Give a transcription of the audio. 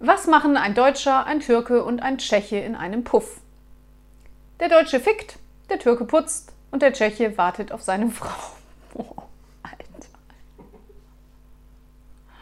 Was machen ein Deutscher, ein Türke und ein Tscheche in einem Puff? Der Deutsche fickt, der Türke putzt und der Tscheche wartet auf seine Frau.